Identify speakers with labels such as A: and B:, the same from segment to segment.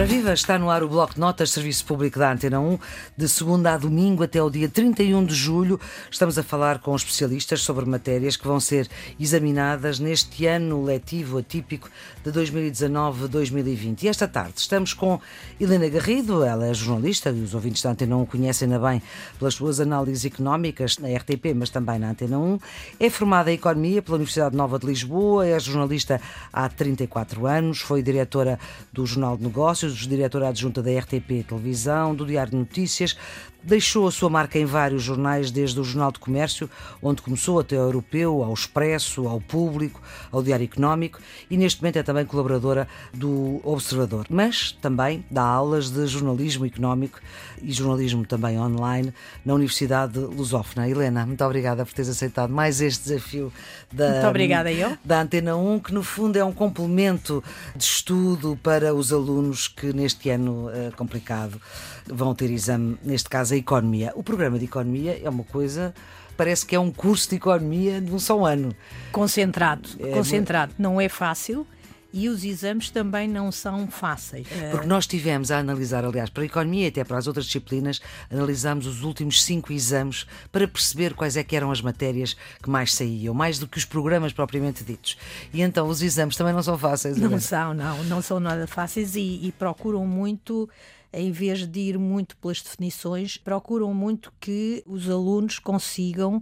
A: Ora viva, está no ar o Bloco de Notas, Serviço Público da Antena 1, de segunda a domingo até o dia 31 de julho. Estamos a falar com especialistas sobre matérias que vão ser examinadas neste ano letivo atípico de 2019-2020. E esta tarde estamos com Helena Garrido, ela é jornalista e os ouvintes da Antena 1 conhecem-na bem pelas suas análises económicas na RTP, mas também na Antena 1. É formada em Economia pela Universidade Nova de Lisboa, é jornalista há 34 anos, foi diretora do Jornal de Negócios diretora adjunta da RTP Televisão, do Diário de Notícias, Deixou a sua marca em vários jornais, desde o Jornal de Comércio, onde começou até ao Europeu, ao Expresso, ao Público, ao Diário Económico e neste momento é também colaboradora do Observador. Mas também dá aulas de jornalismo económico e jornalismo também online na Universidade Lusófona. Helena, muito obrigada por teres aceitado mais este desafio da,
B: muito obrigada, eu.
A: da Antena 1, que no fundo é um complemento de estudo para os alunos que neste ano uh, complicado vão ter exame, neste caso a economia. O programa de economia é uma coisa parece que é um curso de economia de um só ano.
B: Concentrado, é concentrado. Não é fácil e os exames também não são fáceis.
A: Porque nós tivemos a analisar, aliás, para a economia e até para as outras disciplinas, analisámos os últimos cinco exames para perceber quais é que eram as matérias que mais saíam, mais do que os programas propriamente ditos. E então os exames também não são fáceis.
B: Não, não são, não, não são nada fáceis e, e procuram muito em vez de ir muito pelas definições, procuram muito que os alunos consigam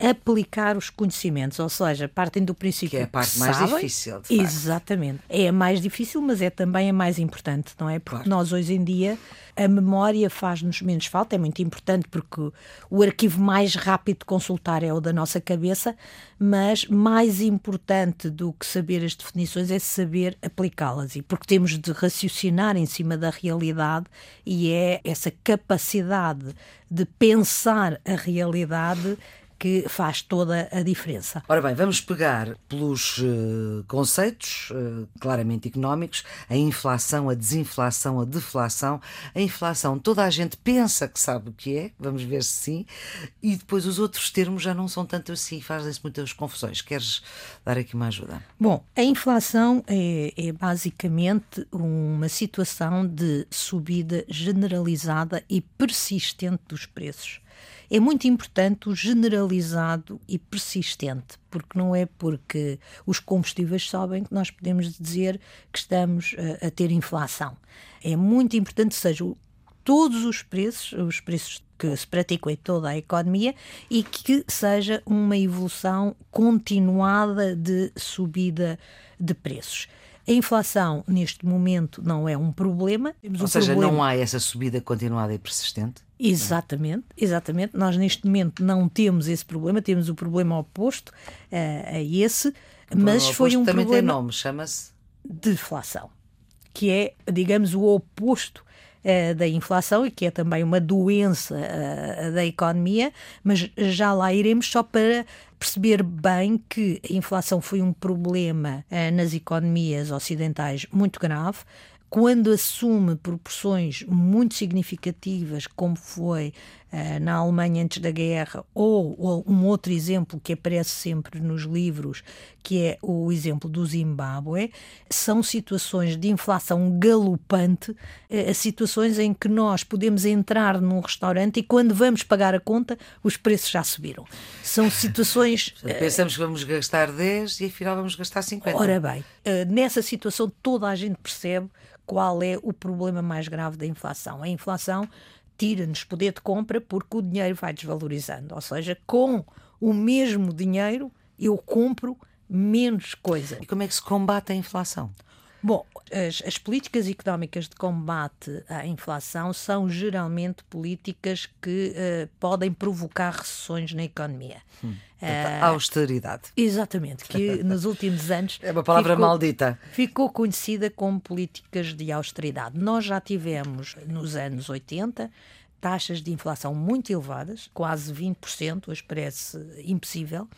B: aplicar os conhecimentos, ou seja, partem do princípio
A: que é a parte mais
B: sabem,
A: difícil.
B: Exatamente. É a mais difícil, mas é também a mais importante, não é? Porque claro. nós hoje em dia a memória faz-nos menos falta, é muito importante porque o arquivo mais rápido de consultar é o da nossa cabeça, mas mais importante do que saber as definições é saber aplicá-las, e porque temos de raciocinar em cima da realidade e é essa capacidade de pensar a realidade que faz toda a diferença.
A: Ora bem, vamos pegar pelos uh, conceitos uh, claramente económicos, a inflação, a desinflação, a deflação. A inflação, toda a gente pensa que sabe o que é, vamos ver se sim, e depois os outros termos já não são tanto assim, fazem-se muitas confusões. Queres dar aqui uma ajuda?
B: Bom, a inflação é, é basicamente uma situação de subida generalizada e persistente dos preços é muito importante o generalizado e persistente, porque não é porque os combustíveis sobem que nós podemos dizer que estamos a, a ter inflação. É muito importante que sejam todos os preços, os preços que se praticam em toda a economia e que seja uma evolução continuada de subida de preços. A inflação, neste momento, não é um problema.
A: Temos Ou um seja, problema... não há essa subida continuada e persistente?
B: Exatamente, exatamente. Nós, neste momento, não temos esse problema, temos o problema oposto uh, a esse, mas foi um
A: também
B: problema.
A: tem nome, chama-se?
B: Deflação, que é, digamos, o oposto uh, da inflação e que é também uma doença uh, da economia, mas já lá iremos só para perceber bem que a inflação foi um problema nas economias ocidentais muito grave, quando assume proporções muito significativas, como foi uh, na Alemanha antes da guerra, ou, ou, um outro exemplo que aparece sempre nos livros, que é o exemplo do Zimbábue, são situações de inflação galopante, uh, situações em que nós podemos entrar num restaurante e quando vamos pagar a conta, os preços já subiram. São situações.
A: Pensamos que vamos gastar 10 e afinal vamos gastar 50.
B: Ora bem, nessa situação toda a gente percebe qual é o problema mais grave da inflação. A inflação tira-nos poder de compra porque o dinheiro vai desvalorizando. Ou seja, com o mesmo dinheiro eu compro menos coisa.
A: E como é que se combate a inflação?
B: Bom, as, as, políticas económicas de combate à inflação são geralmente políticas que uh, podem provocar recessões na economia. Hum.
A: Uh, austeridade.
B: Exatamente, que nos últimos anos.
A: É uma palavra
B: ficou,
A: maldita.
B: Ficou conhecida como políticas de austeridade. Nós já tivemos, nos anos 80, taxas de inflação muito elevadas, quase 20%, hoje parece impossível.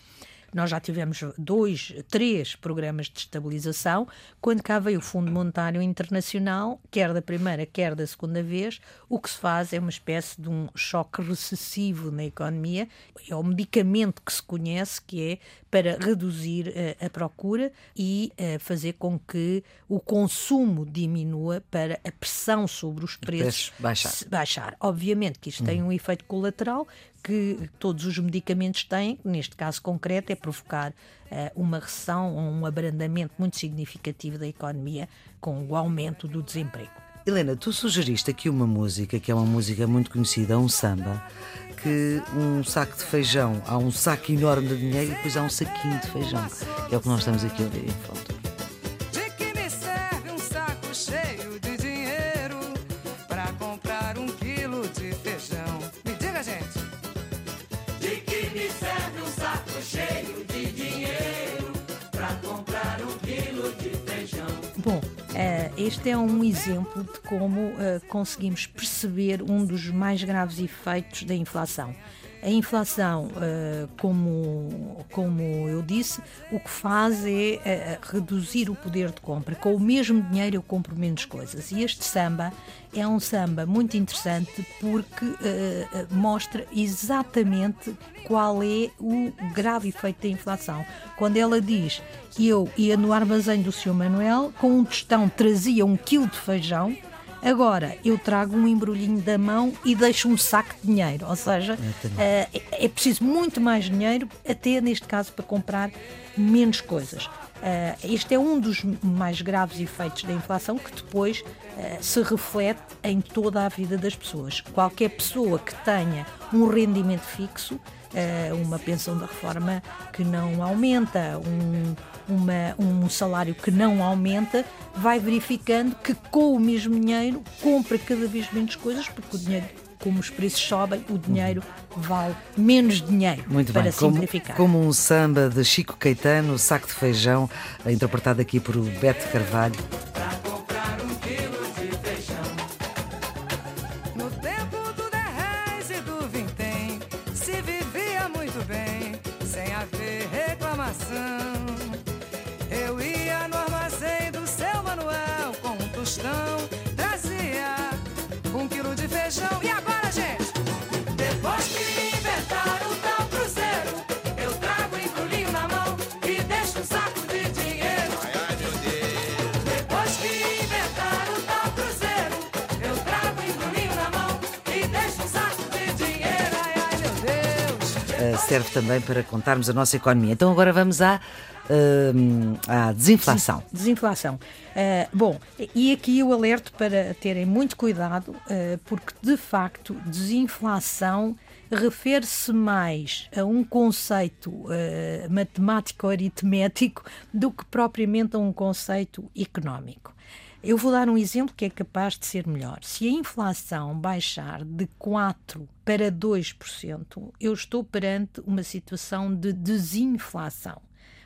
B: Nós já tivemos dois, três programas de estabilização. Quando cá veio o Fundo Monetário Internacional, quer da primeira, quer da segunda vez, o que se faz é uma espécie de um choque recessivo na economia. É o medicamento que se conhece, que é para reduzir uh, a procura e uh, fazer com que o consumo diminua para a pressão sobre os preços
A: baixar.
B: baixar. Obviamente que isto tem um efeito colateral que todos os medicamentos têm, neste caso concreto, é provocar uh, uma recessão ou um abrandamento muito significativo da economia com o aumento do desemprego.
A: Helena, tu sugeriste aqui uma música que é uma música muito conhecida, um samba, que um saco de feijão, há um saco enorme de dinheiro e depois há um saquinho de feijão. É o que nós estamos aqui a ouvir em falta.
B: Este é um exemplo de como uh, conseguimos perceber um dos mais graves efeitos da inflação. A inflação, uh, como, como eu disse, o que faz é uh, reduzir o poder de compra. Com o mesmo dinheiro eu compro menos coisas. E este samba é um samba muito interessante porque mostra exatamente qual é o grave efeito da inflação. Quando ela diz eu ia no armazém do Sr. Manuel, com um tostão trazia um quilo de feijão Agora, eu trago um embrulhinho da mão e deixo um saco de dinheiro, ou seja, é, é preciso muito mais dinheiro, até neste caso para comprar menos coisas. Uh, este é um dos mais graves efeitos da inflação que depois uh, se reflete em toda a vida das pessoas. Qualquer pessoa que tenha um rendimento fixo, uh, uma pensão da reforma que não aumenta, um, uma, um salário que não aumenta, vai verificando que com o mesmo dinheiro compra cada vez menos coisas, porque o dinheiro como os preços sobem, o dinheiro vale menos dinheiro.
A: Muito
B: para
A: bem,
B: simplificar.
A: Como, como um samba de Chico Caetano, saco de feijão, interpretado aqui por Beto Carvalho. Serve também para contarmos a nossa economia. Então agora vamos à, uh, à desinflação.
B: Desinflação. Uh, bom, e aqui eu alerto para terem muito cuidado, uh, porque de facto desinflação refere-se mais a um conceito uh, matemático-aritmético do que propriamente a um conceito económico. Eu vou dar um exemplo que é capaz de ser melhor. Se a inflação baixar de 4% para 2%, eu estou perante uma situação de desinflação.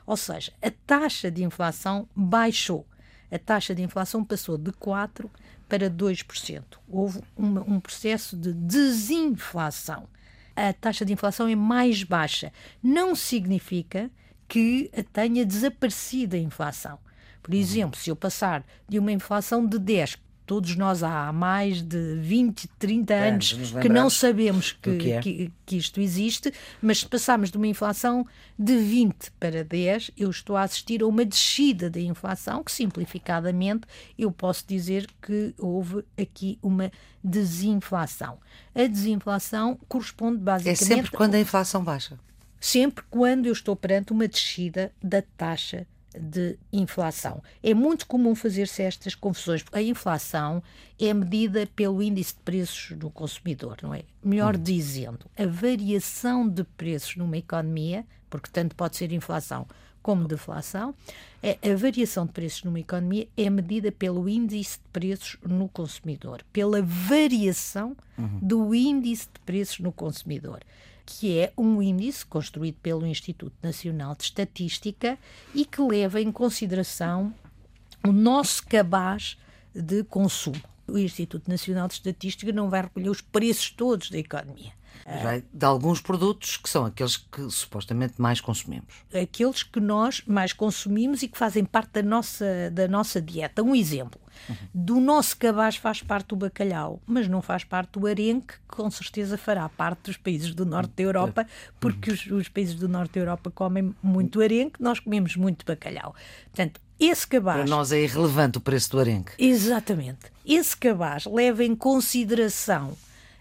B: Ou seja, a taxa de inflação baixou. A taxa de inflação passou de 4% para 2%. Houve um processo de desinflação. A taxa de inflação é mais baixa. Não significa que tenha desaparecido a inflação. Por exemplo, se eu passar de uma inflação de 10, todos nós há mais de 20, 30 é, anos que não sabemos que, que, é. que, que, isto existe, mas se passarmos de uma inflação de 20 para 10, eu estou a assistir a uma descida da inflação, que simplificadamente eu posso dizer que houve aqui uma desinflação. A desinflação corresponde basicamente.
A: É sempre quando a inflação baixa.
B: Sempre quando eu estou perante uma descida da taxa de inflação. É muito comum fazer-se estas confusões. A inflação é medida pelo índice de preços do consumidor, não é? Melhor hum. dizendo, a variação de preços numa economia, porque tanto pode ser inflação como deflação, é, a variação de preços numa economia é medida pelo índice de preços no consumidor, pela variação uhum. do índice de preços no consumidor que é um índice construído pelo Instituto Nacional de Estatística e que leva em consideração o nosso cabaz de consumo. O Instituto Nacional de Estatística não vai recolher os preços todos da economia.
A: Vai de alguns produtos que são aqueles que supostamente mais consumimos.
B: Aqueles que nós mais consumimos e que fazem parte da nossa, da nossa dieta. Um exemplo: Uhum. Do nosso cabaz faz parte o bacalhau, mas não faz parte o arenque, que com certeza fará parte dos países do norte da Europa, porque os, os países do norte da Europa comem muito arenque, nós comemos muito bacalhau. Portanto, esse cabaz.
A: Para nós é irrelevante o preço do arenque.
B: Exatamente. Esse cabaz leva em consideração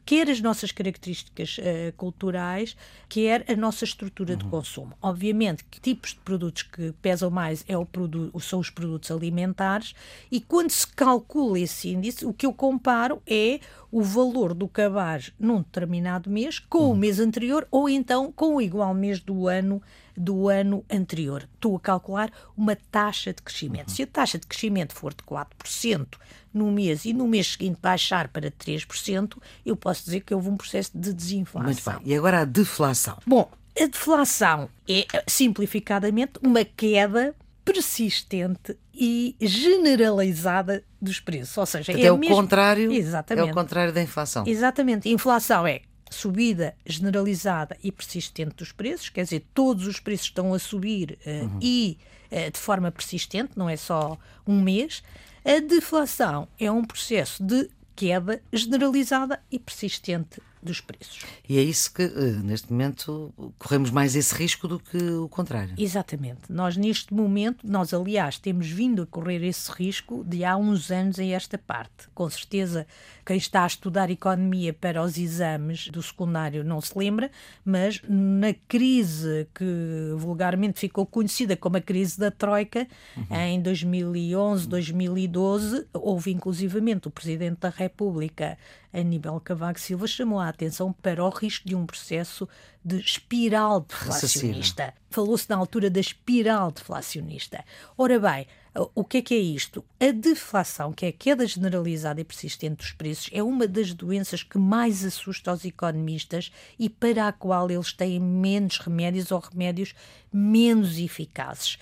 B: quer as nossas características uh, culturais, quer a nossa estrutura uhum. de consumo. Obviamente que tipos de produtos que pesam mais é o são os produtos alimentares e quando se calcula esse índice, o que eu comparo é o valor do cabaz num determinado mês com uhum. o mês anterior ou então com o igual mês do ano do ano anterior. Estou a calcular uma taxa de crescimento. Se a taxa de crescimento for de 4% no mês e no mês seguinte baixar para 3%, eu posso dizer que houve um processo de desinflação.
A: Muito bem. E agora a deflação.
B: Bom, a deflação é, simplificadamente, uma queda persistente e generalizada dos preços. Ou seja,
A: é,
B: é
A: o mesmo... contrário. Exatamente. É o contrário da inflação.
B: Exatamente. A inflação é subida generalizada e persistente dos preços, quer dizer, todos os preços estão a subir uh, uhum. e uh, de forma persistente, não é só um mês. A deflação é um processo de queda generalizada e persistente dos preços.
A: E é isso que, eh, neste momento, corremos mais esse risco do que o contrário.
B: Exatamente. Nós, neste momento, nós, aliás, temos vindo a correr esse risco de há uns anos em esta parte. Com certeza, quem está a estudar economia para os exames do secundário não se lembra, mas na crise que vulgarmente ficou conhecida como a crise da Troika, uhum. em 2011, 2012, houve inclusivamente o Presidente da República Aníbal Cavaco Silva chamou a atenção para o risco de um processo de espiral deflacionista. Falou-se na altura da espiral deflacionista. Ora bem, o que é que é isto? A deflação, que é a queda generalizada e persistente dos preços, é uma das doenças que mais assusta os economistas e para a qual eles têm menos remédios ou remédios menos eficazes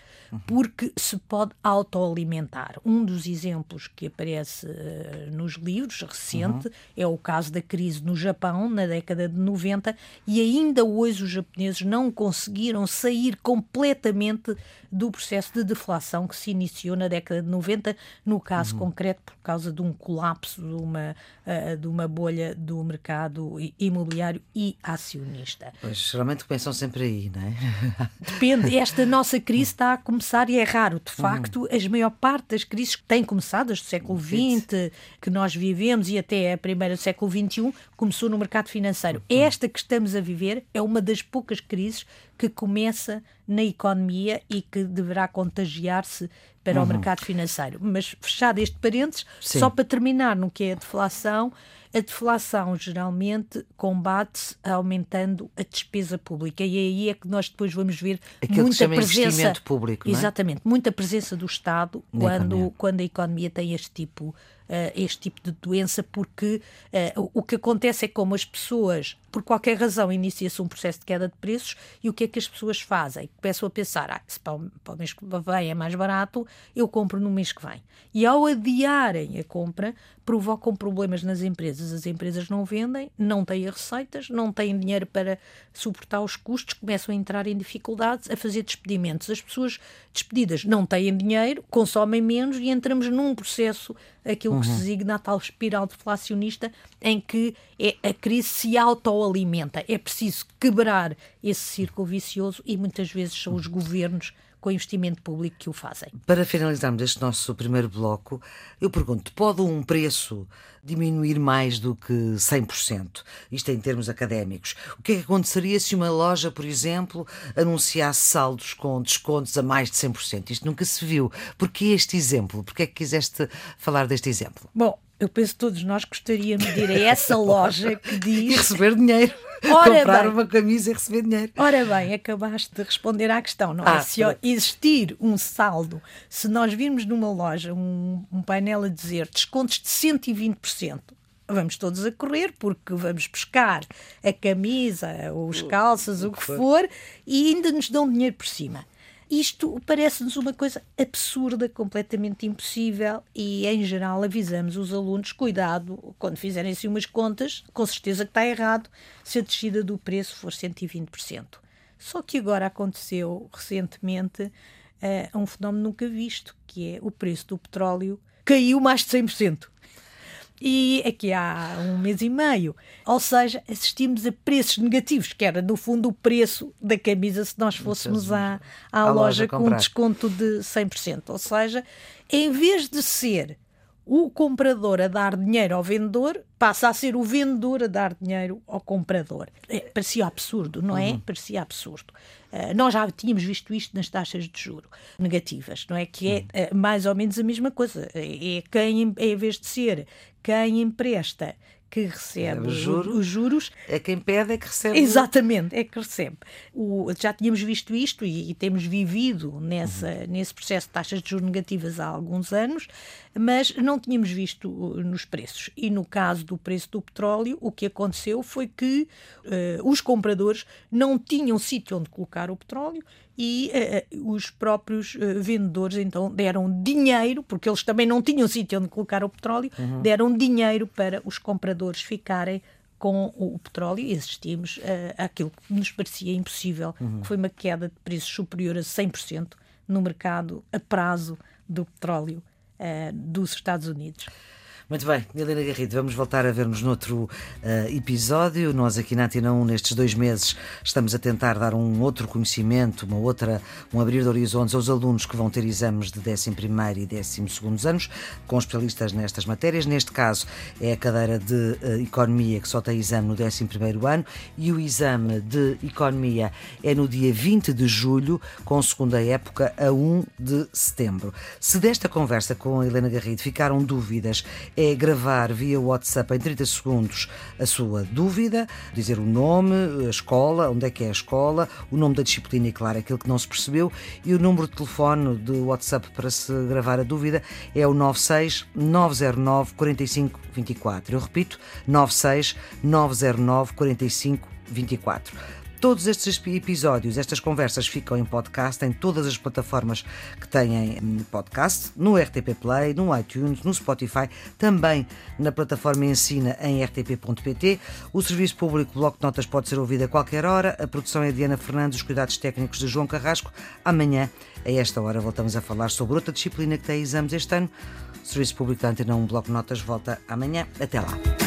B: porque se pode autoalimentar. Um dos exemplos que aparece uh, nos livros recente uhum. é o caso da crise no Japão, na década de 90, e ainda hoje os japoneses não conseguiram sair completamente do processo de deflação que se iniciou na década de 90, no caso uhum. concreto por causa de um colapso de uma, uh, de uma bolha do mercado imobiliário e acionista.
A: Pois, geralmente pensam sempre aí, não é?
B: Depende. Esta nossa crise está a começar e é raro. De facto, uhum. as maior parte das crises que têm começado, as do século XX, que nós vivemos e até a primeira do século XXI, começou no mercado financeiro. Uhum. Esta que estamos a viver é uma das poucas crises que começa na economia e que deverá contagiar-se para uhum. o mercado financeiro. Mas fechado este parênteses, Sim. só para terminar no que é a deflação, a deflação geralmente combate-se aumentando a despesa pública e aí é que nós depois vamos ver
A: Aquilo
B: muita
A: presença público,
B: é? exatamente, muita presença do Estado quando, quando a economia tem este tipo uh, este tipo de doença, porque uh, o que acontece é como as pessoas, por qualquer razão, inicia-se um processo de queda de preços e o que é que as pessoas fazem? Começam a pensar, ah, se para o, mês que vem é mais barato, eu compro no mês que vem. E ao adiarem a compra, provocam problemas nas empresas. As empresas não vendem, não têm receitas, não têm dinheiro para suportar os custos, começam a entrar em dificuldades, a fazer despedimentos. As pessoas despedidas não têm dinheiro, consomem menos e entramos num processo, aquilo uhum. que se designa a tal espiral deflacionista, em que é, a crise se autoalimenta. É preciso quebrar esse círculo vicioso e muitas vezes são os governos com investimento público que o fazem.
A: Para finalizarmos este nosso primeiro bloco, eu pergunto: pode um preço diminuir mais do que 100%? Isto em termos académicos. O que é que aconteceria se uma loja, por exemplo, anunciasse saldos com descontos a mais de 100%? Isto nunca se viu. Porquê este exemplo? Porquê é que quiseste falar deste exemplo?
B: Bom, eu penso que todos nós gostaríamos de ir a essa loja que diz.
A: E receber dinheiro. Ora Comprar bem. uma camisa e receber dinheiro.
B: Ora bem, acabaste de responder à questão, não é? Ah, se existir um saldo, se nós virmos numa loja um, um painel a dizer descontos de 120%, vamos todos a correr porque vamos pescar a camisa, os calças, o que for, e ainda nos dão dinheiro por cima. Isto parece-nos uma coisa absurda, completamente impossível e, em geral, avisamos os alunos: cuidado, quando fizerem assim umas contas, com certeza que está errado se a descida do preço for 120%. Só que agora aconteceu recentemente uh, um fenómeno nunca visto, que é o preço do petróleo caiu mais de 100%. E aqui há um mês e meio, ou seja, assistimos a preços negativos, que era no fundo o preço da camisa se nós fôssemos à, à, à loja, loja com um desconto de 100%. Ou seja, em vez de ser o comprador a dar dinheiro ao vendedor passa a ser o vendedor a dar dinheiro ao comprador. É, parecia absurdo, não é? Uhum. Parecia absurdo. Uh, nós já tínhamos visto isto nas taxas de juro negativas, não é? Que é uh, mais ou menos a mesma coisa. É, é quem, em vez de ser quem empresta que recebe os juros, os juros.
A: É quem pede é que recebe.
B: Exatamente, é que recebe. O, já tínhamos visto isto e, e temos vivido nessa, uhum. nesse processo de taxas de juros negativas há alguns anos, mas não tínhamos visto uh, nos preços. E no caso do preço do petróleo, o que aconteceu foi que uh, os compradores não tinham sítio onde colocar o petróleo e uh, os próprios uh, vendedores então deram dinheiro, porque eles também não tinham sítio onde colocar o petróleo, uhum. deram dinheiro para os compradores ficarem com o petróleo e assistimos uh, àquilo que nos parecia impossível, uhum. que foi uma queda de preços superior a 100% no mercado a prazo do petróleo dos Estados Unidos.
A: Muito bem, Helena Garrido, vamos voltar a vermos noutro uh, episódio. Nós aqui na Antena 1, nestes dois meses, estamos a tentar dar um outro conhecimento, uma outra, um abrir de horizontes aos alunos que vão ter exames de 11 e 12 anos, com especialistas nestas matérias. Neste caso, é a cadeira de uh, Economia que só tem exame no 11 ano e o exame de Economia é no dia 20 de julho, com segunda época, a 1 de setembro. Se desta conversa com a Helena Garrido ficaram dúvidas, é gravar via WhatsApp em 30 segundos a sua dúvida, dizer o nome, a escola, onde é que é a escola, o nome da disciplina e, claro, aquilo que não se percebeu, e o número de telefone do WhatsApp para se gravar a dúvida é o 96 909 45 24. Eu repito, 96 909 45 24. Todos estes episódios, estas conversas ficam em podcast em todas as plataformas que têm hum, podcast, no RTP Play, no iTunes, no Spotify, também na plataforma Ensina em rtp.pt. O serviço público Bloco de Notas pode ser ouvido a qualquer hora. A produção é de Ana Fernandes, os cuidados técnicos de João Carrasco. Amanhã, a esta hora, voltamos a falar sobre outra disciplina que tem exames este ano. O Serviço Público da Antena 1 Bloco de Notas volta amanhã. Até lá.